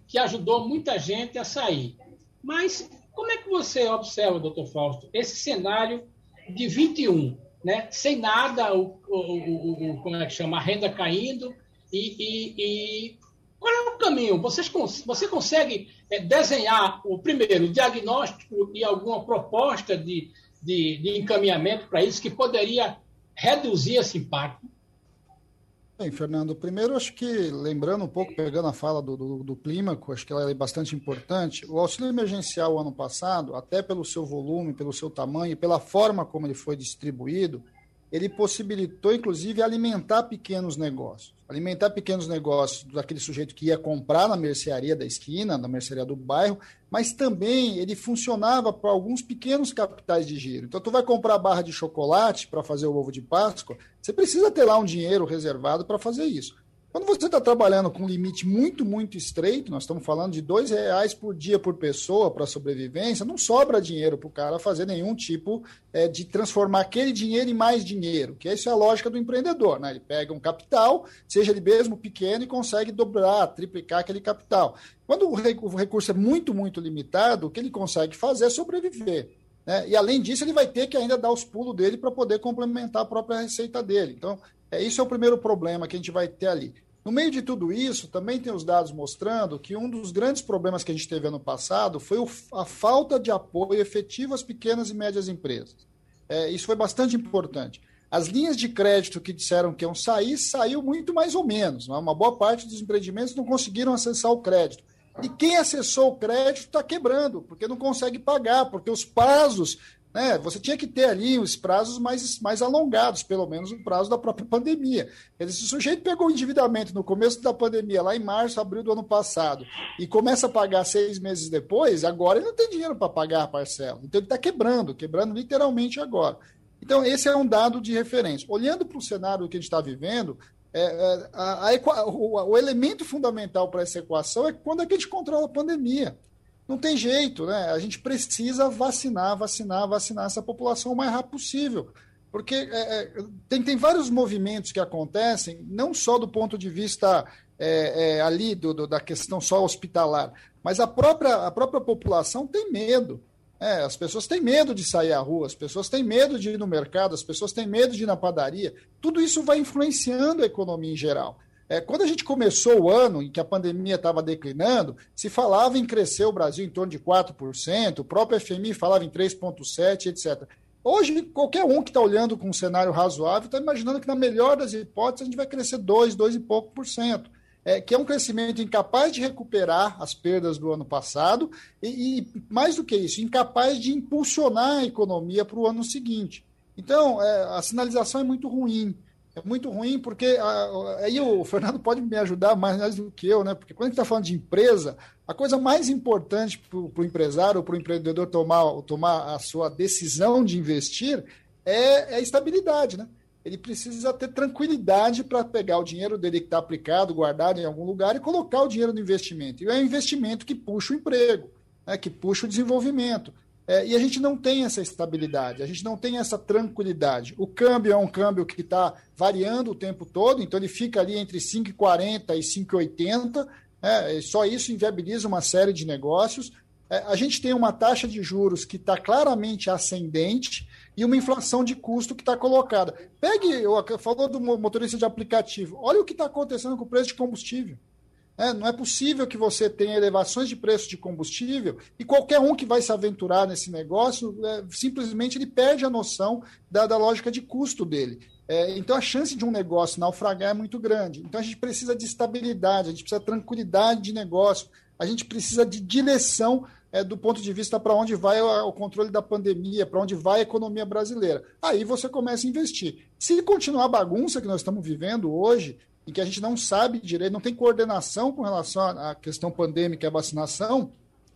que ajudou muita gente a sair. Mas como é que você observa, doutor Fausto, esse cenário de 21, né? sem nada, o, o, o, o como é que chama, a renda caindo e, e, e qual é o caminho? Vocês, você consegue é, desenhar, o primeiro, diagnóstico e alguma proposta de, de, de encaminhamento para isso que poderia reduzir esse impacto? Bem, Fernando, primeiro acho que, lembrando um pouco, pegando a fala do, do, do Clímaco, acho que ela é bastante importante. O auxílio emergencial ano passado, até pelo seu volume, pelo seu tamanho, pela forma como ele foi distribuído, ele possibilitou, inclusive, alimentar pequenos negócios. Alimentar pequenos negócios daquele sujeito que ia comprar na mercearia da esquina, na mercearia do bairro, mas também ele funcionava para alguns pequenos capitais de giro. Então, tu vai comprar barra de chocolate para fazer o ovo de Páscoa, você precisa ter lá um dinheiro reservado para fazer isso. Quando você está trabalhando com um limite muito, muito estreito, nós estamos falando de dois reais por dia por pessoa para sobrevivência, não sobra dinheiro para o cara fazer nenhum tipo é, de transformar aquele dinheiro em mais dinheiro, que essa é a lógica do empreendedor. Né? Ele pega um capital, seja ele mesmo pequeno, e consegue dobrar, triplicar aquele capital. Quando o recurso é muito, muito limitado, o que ele consegue fazer é sobreviver. Né? E além disso, ele vai ter que ainda dar os pulos dele para poder complementar a própria receita dele. Então, é, isso é o primeiro problema que a gente vai ter ali. No meio de tudo isso, também tem os dados mostrando que um dos grandes problemas que a gente teve ano passado foi a falta de apoio efetivo às pequenas e médias empresas. É, isso foi bastante importante. As linhas de crédito que disseram que iam sair, saiu muito mais ou menos. Né? Uma boa parte dos empreendimentos não conseguiram acessar o crédito. E quem acessou o crédito está quebrando, porque não consegue pagar, porque os prazos né? Você tinha que ter ali os prazos mais, mais alongados, pelo menos o prazo da própria pandemia. Se sujeito pegou o endividamento no começo da pandemia, lá em março, abril do ano passado, e começa a pagar seis meses depois, agora ele não tem dinheiro para pagar a parcela. Então ele está quebrando, quebrando literalmente agora. Então, esse é um dado de referência. Olhando para o cenário que a gente está vivendo, é, é, a, a, o, o, elemento fundamental para essa equação é quando é que a gente controla a pandemia. Não tem jeito, né? A gente precisa vacinar, vacinar, vacinar essa população o mais rápido possível. Porque é, é, tem, tem vários movimentos que acontecem, não só do ponto de vista é, é, ali do, do, da questão só hospitalar, mas a própria, a própria população tem medo. É, as pessoas têm medo de sair à rua, as pessoas têm medo de ir no mercado, as pessoas têm medo de ir na padaria. Tudo isso vai influenciando a economia em geral. É, quando a gente começou o ano em que a pandemia estava declinando, se falava em crescer o Brasil em torno de 4%, o próprio FMI falava em 3,7%, etc. Hoje, qualquer um que está olhando com um cenário razoável está imaginando que, na melhor das hipóteses, a gente vai crescer 2, 2 e pouco por cento. É, que é um crescimento incapaz de recuperar as perdas do ano passado e, e mais do que isso, incapaz de impulsionar a economia para o ano seguinte. Então, é, a sinalização é muito ruim é muito ruim, porque aí o Fernando pode me ajudar mais do que eu, né? Porque quando a gente está falando de empresa, a coisa mais importante para o empresário ou para o empreendedor tomar, tomar a sua decisão de investir é, é a estabilidade, né? Ele precisa ter tranquilidade para pegar o dinheiro dele que está aplicado, guardado em algum lugar e colocar o dinheiro no investimento. E é o investimento que puxa o emprego, né? que puxa o desenvolvimento. É, e a gente não tem essa estabilidade, a gente não tem essa tranquilidade. O câmbio é um câmbio que está variando o tempo todo, então ele fica ali entre 5,40 e 5,80. É, só isso inviabiliza uma série de negócios. É, a gente tem uma taxa de juros que está claramente ascendente e uma inflação de custo que está colocada. Pegue, falou do motorista de aplicativo, olha o que está acontecendo com o preço de combustível. É, não é possível que você tenha elevações de preço de combustível e qualquer um que vai se aventurar nesse negócio, é, simplesmente ele perde a noção da, da lógica de custo dele. É, então a chance de um negócio naufragar é muito grande. Então a gente precisa de estabilidade, a gente precisa de tranquilidade de negócio, a gente precisa de direção é, do ponto de vista para onde vai o, controle da pandemia, para onde vai a economia brasileira. Aí você começa a investir. Se continuar a bagunça que nós estamos vivendo hoje, em que a gente não sabe direito, não tem coordenação com relação à questão pandêmica e à vacinação,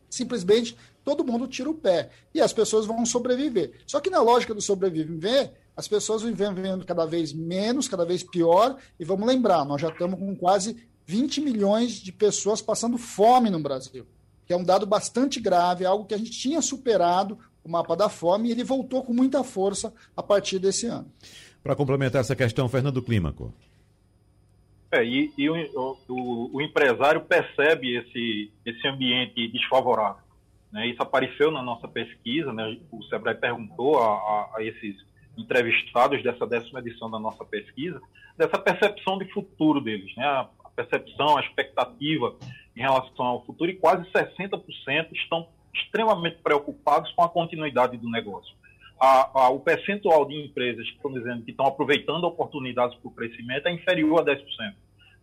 simplesmente todo mundo tira o pé e as pessoas vão sobreviver. Só que na lógica do sobreviver, as pessoas vão vivendo cada vez menos, cada vez pior, e vamos lembrar, nós já estamos com quase 20 milhões de pessoas passando fome no Brasil, que é um dado bastante grave, algo que a gente tinha superado o mapa da fome e ele voltou com muita força a partir desse ano. Para complementar essa questão, Fernando Clímaco. É, e, e o, o, o, empresário percebe esse, esse ambiente desfavorável. Né? Isso apareceu na nossa pesquisa, né? o Sebrae perguntou a, a, a, esses entrevistados dessa décima edição da nossa pesquisa, dessa percepção de futuro deles, né? Percepção, a expectativa em relação ao futuro, e quase 60% estão extremamente preocupados com a continuidade do negócio. A, a, o percentual de empresas que estão dizendo que estão aproveitando oportunidades para o crescimento é inferior a 10%.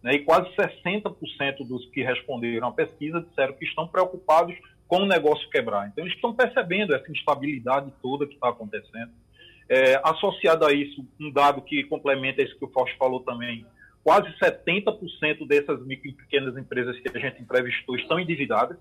Né? E quase 60% dos que responderam à pesquisa disseram que estão preocupados com o negócio quebrar. Então, eles estão percebendo essa instabilidade toda que está acontecendo. É, associado a isso, um dado que complementa isso que o Fausto falou também, quase 70% dessas micro e pequenas empresas que a gente entrevistou estão endividadas.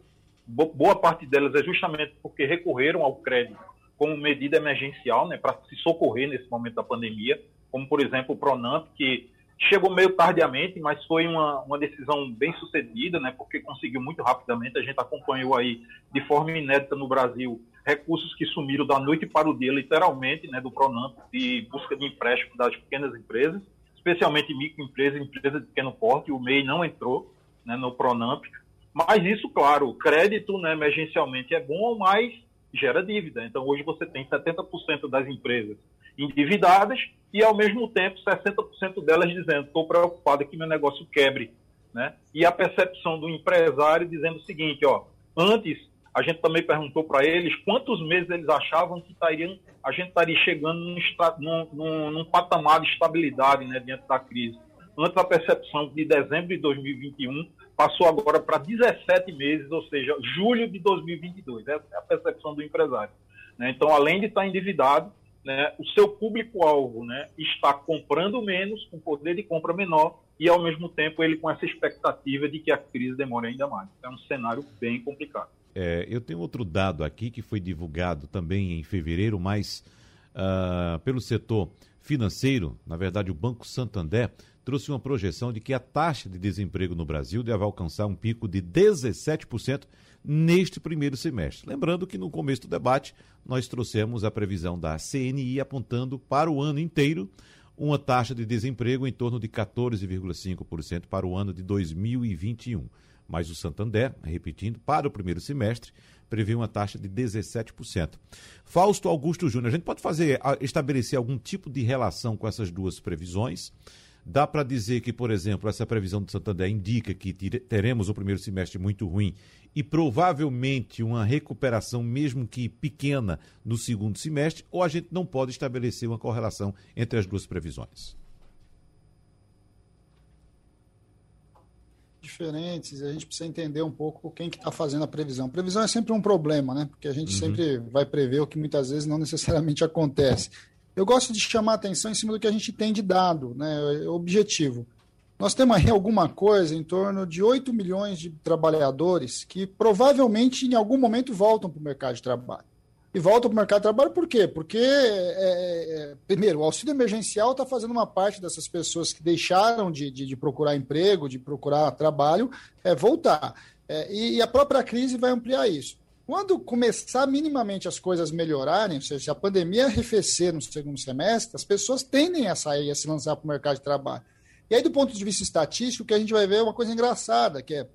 Boa parte delas é justamente porque recorreram ao crédito como medida emergencial, né, para se socorrer nesse momento da pandemia, como por exemplo o Pronamp, que chegou meio tardiamente, mas foi uma, uma decisão bem sucedida, né, porque conseguiu muito rapidamente. A gente acompanhou aí de forma inédita no Brasil recursos que sumiram da noite para o dia, literalmente, né, do Pronamp, de busca de empréstimo das pequenas empresas especialmente microempresas, empresas de pequeno porte, o MEI não entrou né, no Pronamp. Mas isso, claro, o crédito né, emergencialmente é bom, mas gera dívida. Então, hoje você tem 70% das empresas endividadas e, ao mesmo tempo, 60% delas dizendo: estou preocupado que meu negócio quebre. Né? E a percepção do empresário dizendo o seguinte: ó, antes a gente também perguntou para eles quantos meses eles achavam que estariam, a gente estaria chegando num, num, num, patamar de estabilidade né, diante da crise. Antes a percepção de dezembro de 2021 passou agora para 17 meses, ou seja, julho de 2022. Essa é a percepção do empresário. Né? Então, além de estar endividado, né, o seu público-alvo né, está comprando menos, com poder de compra menor, e ao mesmo tempo ele com essa expectativa de que a crise demore ainda mais. É um cenário bem complicado. É, eu tenho outro dado aqui que foi divulgado também em fevereiro, mas uh, pelo setor financeiro, na verdade o Banco Santander trouxe uma projeção de que a taxa de desemprego no Brasil deve alcançar um pico de 17% neste primeiro semestre. Lembrando que no começo do debate nós trouxemos a previsão da CNI apontando para o ano inteiro uma taxa de desemprego em torno de 14,5% para o ano de 2021 mas o Santander, repetindo, para o primeiro semestre, prevê uma taxa de 17%. Fausto Augusto Júnior, a gente pode fazer, estabelecer algum tipo de relação com essas duas previsões? Dá para dizer que, por exemplo, essa previsão do Santander indica que teremos o primeiro semestre muito ruim e provavelmente uma recuperação, mesmo que pequena, no segundo semestre, ou a gente não pode estabelecer uma correlação entre as duas previsões? Diferentes, a gente precisa entender um pouco quem que está fazendo a previsão. previsão é sempre um problema, né? Porque a gente uhum. sempre vai prever o que muitas vezes não necessariamente acontece. Eu gosto de chamar a atenção em cima do que a gente tem de dado, né? Objetivo. Nós temos aí alguma coisa em torno de 8 milhões de trabalhadores que provavelmente em algum momento voltam para o mercado de trabalho e voltam para o mercado de trabalho por quê? Porque, é, é, primeiro, o auxílio emergencial está fazendo uma parte dessas pessoas que deixaram de, de, de procurar emprego, de procurar trabalho, é, voltar. É, e, e, a própria crise vai ampliar isso. Quando começar minimamente as coisas melhorarem, ou seja, se a pandemia arrefecer no segundo semestre, as pessoas tendem a sair, a se lançar para o mercado de trabalho. E aí, do ponto de vista estatístico, o que a gente vai ver é uma coisa engraçada, que é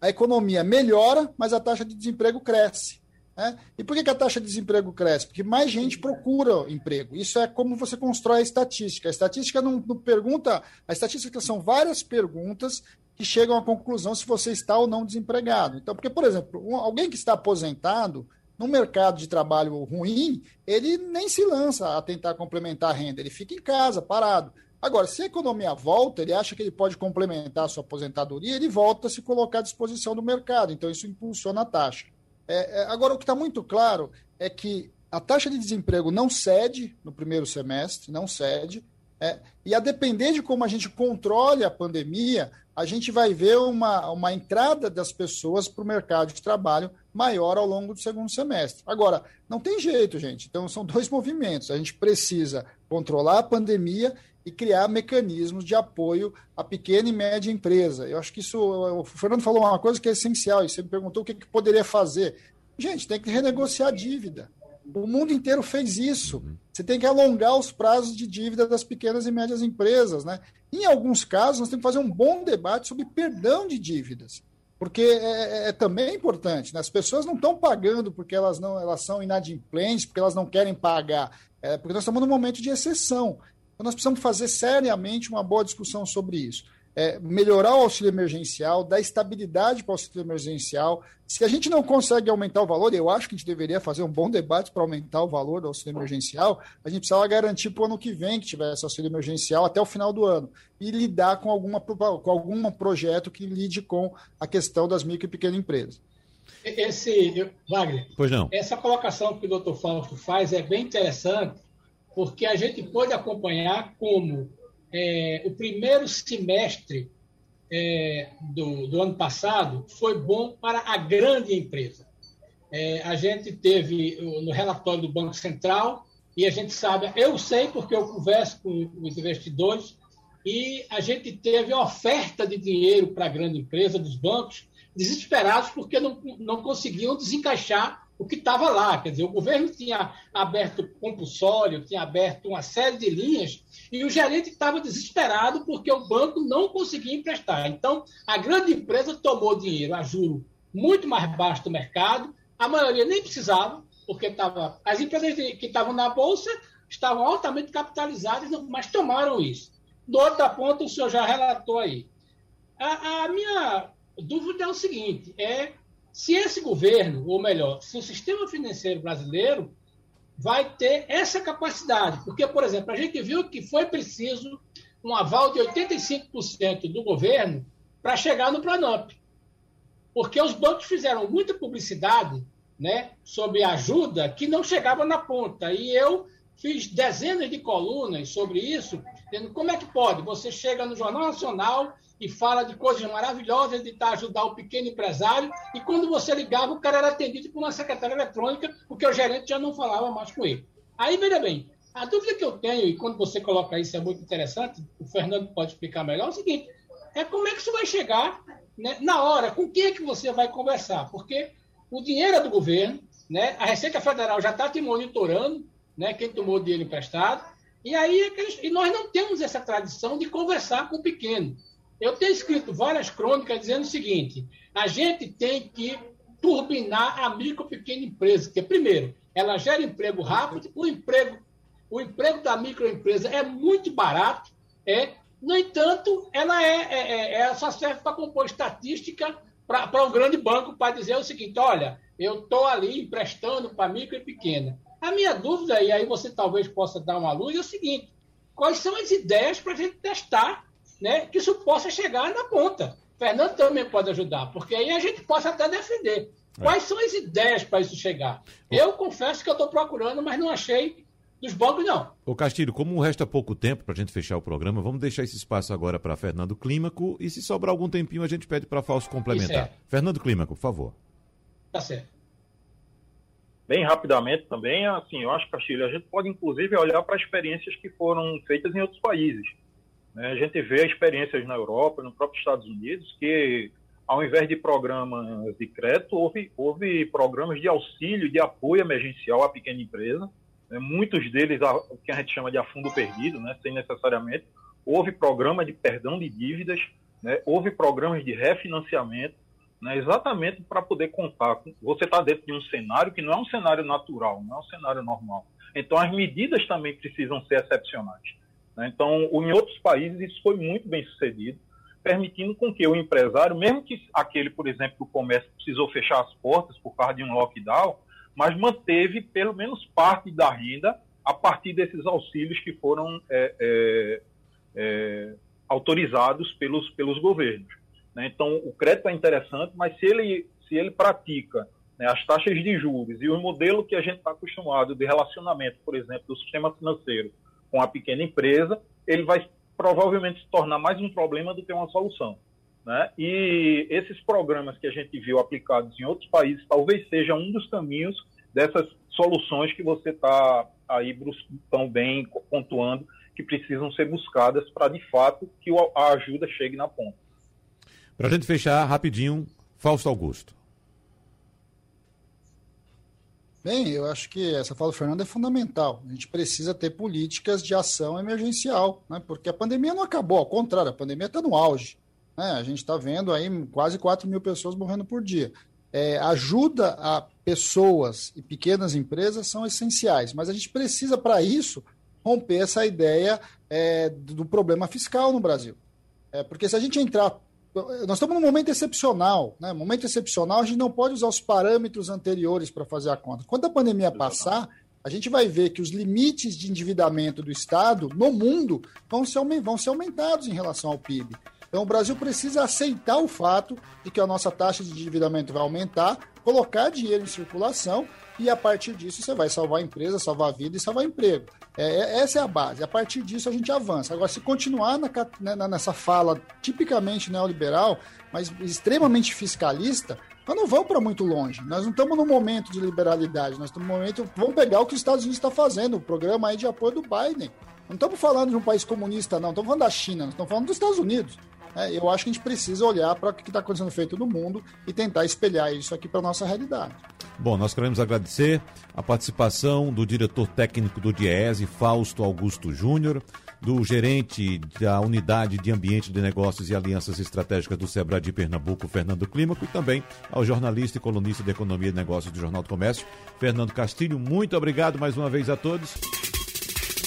a economia melhora, mas a taxa de desemprego cresce. Né? E por que, que, a taxa de desemprego cresce? Porque mais gente procura emprego. Isso é como você constrói a estatística. A estatística não, não pergunta. A estatística são várias perguntas que chegam à conclusão se você está ou não desempregado. Então, porque, por exemplo, um, alguém que está aposentado no mercado de trabalho ruim, ele nem se lança a tentar complementar a renda, ele fica em casa, parado. Agora, se a economia volta, ele acha que ele pode complementar a sua aposentadoria, ele volta a se colocar à disposição do mercado. Então, isso impulsiona a taxa. É, é, agora, o que está muito claro é que a taxa de desemprego não cede no primeiro semestre, não cede, é, e a depender de como a gente controle a pandemia, a gente vai ver uma, uma entrada das pessoas para o mercado de trabalho maior ao longo do segundo semestre. Agora, não tem jeito, gente. Então, são dois movimentos. A gente precisa controlar a pandemia e criar mecanismos de apoio à pequena e média empresa. Eu acho que isso. O Fernando falou uma coisa que é essencial, e você me perguntou o que, que poderia fazer. Gente, tem que renegociar a dívida. O mundo inteiro fez isso. Você tem que alongar os prazos de dívida das pequenas e médias empresas. Né? Em alguns casos, nós temos que fazer um bom debate sobre perdão de dívidas. Porque é, é, é também importante. Né? As pessoas não estão pagando porque elas não elas são inadimplentes, porque elas não querem pagar. É porque nós estamos num momento de exceção. Então, nós precisamos fazer seriamente uma boa discussão sobre isso. É, melhorar o auxílio emergencial, dar estabilidade para o auxílio emergencial. Se a gente não consegue aumentar o valor, eu acho que a gente deveria fazer um bom debate para aumentar o valor do auxílio emergencial, a gente precisava garantir para o ano que vem que tivesse auxílio emergencial até o final do ano e lidar com, alguma, com algum projeto que lide com a questão das micro e pequenas empresas. Esse, Wagner, pois não. essa colocação que o doutor Fausto faz é bem interessante, porque a gente pode acompanhar como é, o primeiro semestre é, do, do, ano passado foi bom para a grande empresa. É, a gente teve no relatório do Banco Central, e a gente sabe, eu sei porque eu converso com os investidores, e a gente teve oferta de dinheiro para a grande empresa dos bancos, desesperados porque não, não conseguiam desencaixar o que estava lá. Quer dizer, o governo tinha aberto compulsório, tinha aberto uma série de linhas, e o gerente estava desesperado porque o banco não conseguia emprestar. Então, a grande empresa tomou dinheiro a juro muito mais baixo do mercado, a maioria nem precisava, porque tava, as empresas que estavam na Bolsa estavam altamente capitalizadas, mas tomaram isso. Do outro ponto, o senhor já relatou aí. A, a minha dúvida é o seguinte: é se esse governo, ou melhor, se o sistema financeiro brasileiro vai ter essa capacidade. Porque, por exemplo, a gente viu que foi preciso um aval de 85% do governo para chegar no Planop. Porque os bancos fizeram muita publicidade né, sobre ajuda que não chegava na ponta. E eu fiz dezenas de colunas sobre isso, como é que pode. Você chega no Jornal Nacional e fala de coisas maravilhosas de estar ajudar o pequeno empresário, e quando você ligava, o cara era atendido por uma secretária eletrônica, porque o gerente já não falava mais com ele. Aí, veja bem, a dúvida que eu tenho, e quando você coloca isso é muito interessante, o Fernando pode explicar melhor, é o seguinte, é como é que isso vai chegar né, na hora, com quem é que você vai conversar, porque o dinheiro é do governo, né, a Receita Federal já está te monitorando, né, quem tomou dinheiro emprestado, e aí é e nós não temos essa tradição de conversar com o pequeno. Eu tenho escrito várias crônicas dizendo o seguinte: a gente tem que turbinar a micro pequena empresa, que primeiro, ela gera emprego rápido, o emprego, o emprego da microempresa é muito barato, é. No entanto, ela é, é, é só serve para compor estatística para um grande banco para dizer o seguinte: olha, eu estou ali emprestando para micro e pequena. A minha dúvida, e aí você talvez possa dar uma luz, é o seguinte: quais são as ideias para a gente testar né, que isso possa chegar na ponta. Fernando também pode ajudar, porque aí a gente possa até defender. É. Quais são as ideias para isso chegar? Eu confesso que eu estou procurando, mas não achei dos bancos, não. Ô Castilho, como resta pouco tempo para a gente fechar o programa, vamos deixar esse espaço agora para Fernando Clímaco e se sobrar algum tempinho a gente pede para Falso complementar. É. Fernando Clímaco, por favor. Tá certo. Bem rapidamente também, assim, eu acho, Castilho, a gente pode inclusive olhar para experiências que foram feitas em outros países. Né? A gente vê experiências na Europa, no próprio Estados Unidos, que ao invés de programas de crédito, houve, houve programas de auxílio, de apoio emergencial à pequena empresa. Né? Muitos deles, o que a gente chama de a fundo perdido, né? sem necessariamente. Houve programa de perdão de dívidas, né? houve programas de refinanciamento, né? exatamente para poder contar. Você está dentro de um cenário que não é um cenário natural, não é um cenário normal. Então, as medidas também precisam ser excepcionais. Né? Então, em outros países, isso foi muito bem sucedido, permitindo com que o empresário, mesmo que aquele, por exemplo, o comércio precisou fechar as portas por causa de um lockdown, mas manteve pelo menos parte da renda a partir desses auxílios que foram é, é, é, autorizados pelos, pelos governos. Né? Então, o crédito é interessante, mas se ele, se ele pratica né, as taxas de juros e o modelo que a gente está acostumado de relacionamento, por exemplo, do sistema financeiro com a pequena empresa, ele vai provavelmente se tornar mais um problema do que uma solução. Né? E esses programas que a gente viu aplicados em outros países talvez seja um dos caminhos dessas soluções que você está aí tão bem pontuando que precisam ser buscadas para de fato que a ajuda chegue na ponta. Para a gente fechar rapidinho, Fausto Augusto. Bem, eu acho que essa fala do Fernando é fundamental. A gente precisa ter políticas de ação emergencial, né? porque a pandemia não acabou, ao contrário, a pandemia está no auge. Né? A gente está vendo aí quase 4 mil pessoas morrendo por dia. É, ajuda a pessoas e pequenas empresas são essenciais, mas a gente precisa, para isso, romper essa ideia é, do problema fiscal no Brasil. É, porque se a gente entrar nós estamos num momento excepcional, né? Momento excepcional, a gente não pode usar os parâmetros anteriores para fazer a conta. Quando a pandemia passar, a gente vai ver que os limites de endividamento do Estado no mundo vão ser, vão ser aumentados em relação ao PIB. Então, o Brasil precisa aceitar o fato de que a nossa taxa de endividamento vai aumentar, colocar dinheiro em circulação e a partir disso você vai salvar a empresa, salvar a vida e salvar emprego. É, é, essa é a base. A partir disso a gente avança. Agora, se continuar na, né, na, nessa fala tipicamente neoliberal, mas extremamente fiscalista, nós não vamos para muito longe. Nós não estamos no momento de liberalidade. Nós estamos no momento. Vamos pegar o que os Estados Unidos está fazendo, o programa aí de apoio do Biden. Não estamos falando de um país comunista, não. Estamos falando da China, estamos falando dos Estados Unidos. É, eu acho que a gente precisa olhar para o que está acontecendo feito no mundo e tentar espelhar isso aqui para a nossa realidade. Bom, nós queremos agradecer a participação do diretor técnico do DIESE, Fausto Augusto Júnior, do gerente da Unidade de Ambiente de Negócios e Alianças Estratégicas do Sebrae de Pernambuco, Fernando Clímaco, e também ao jornalista e colunista de Economia e Negócios do Jornal do Comércio, Fernando Castilho. Muito obrigado mais uma vez a todos.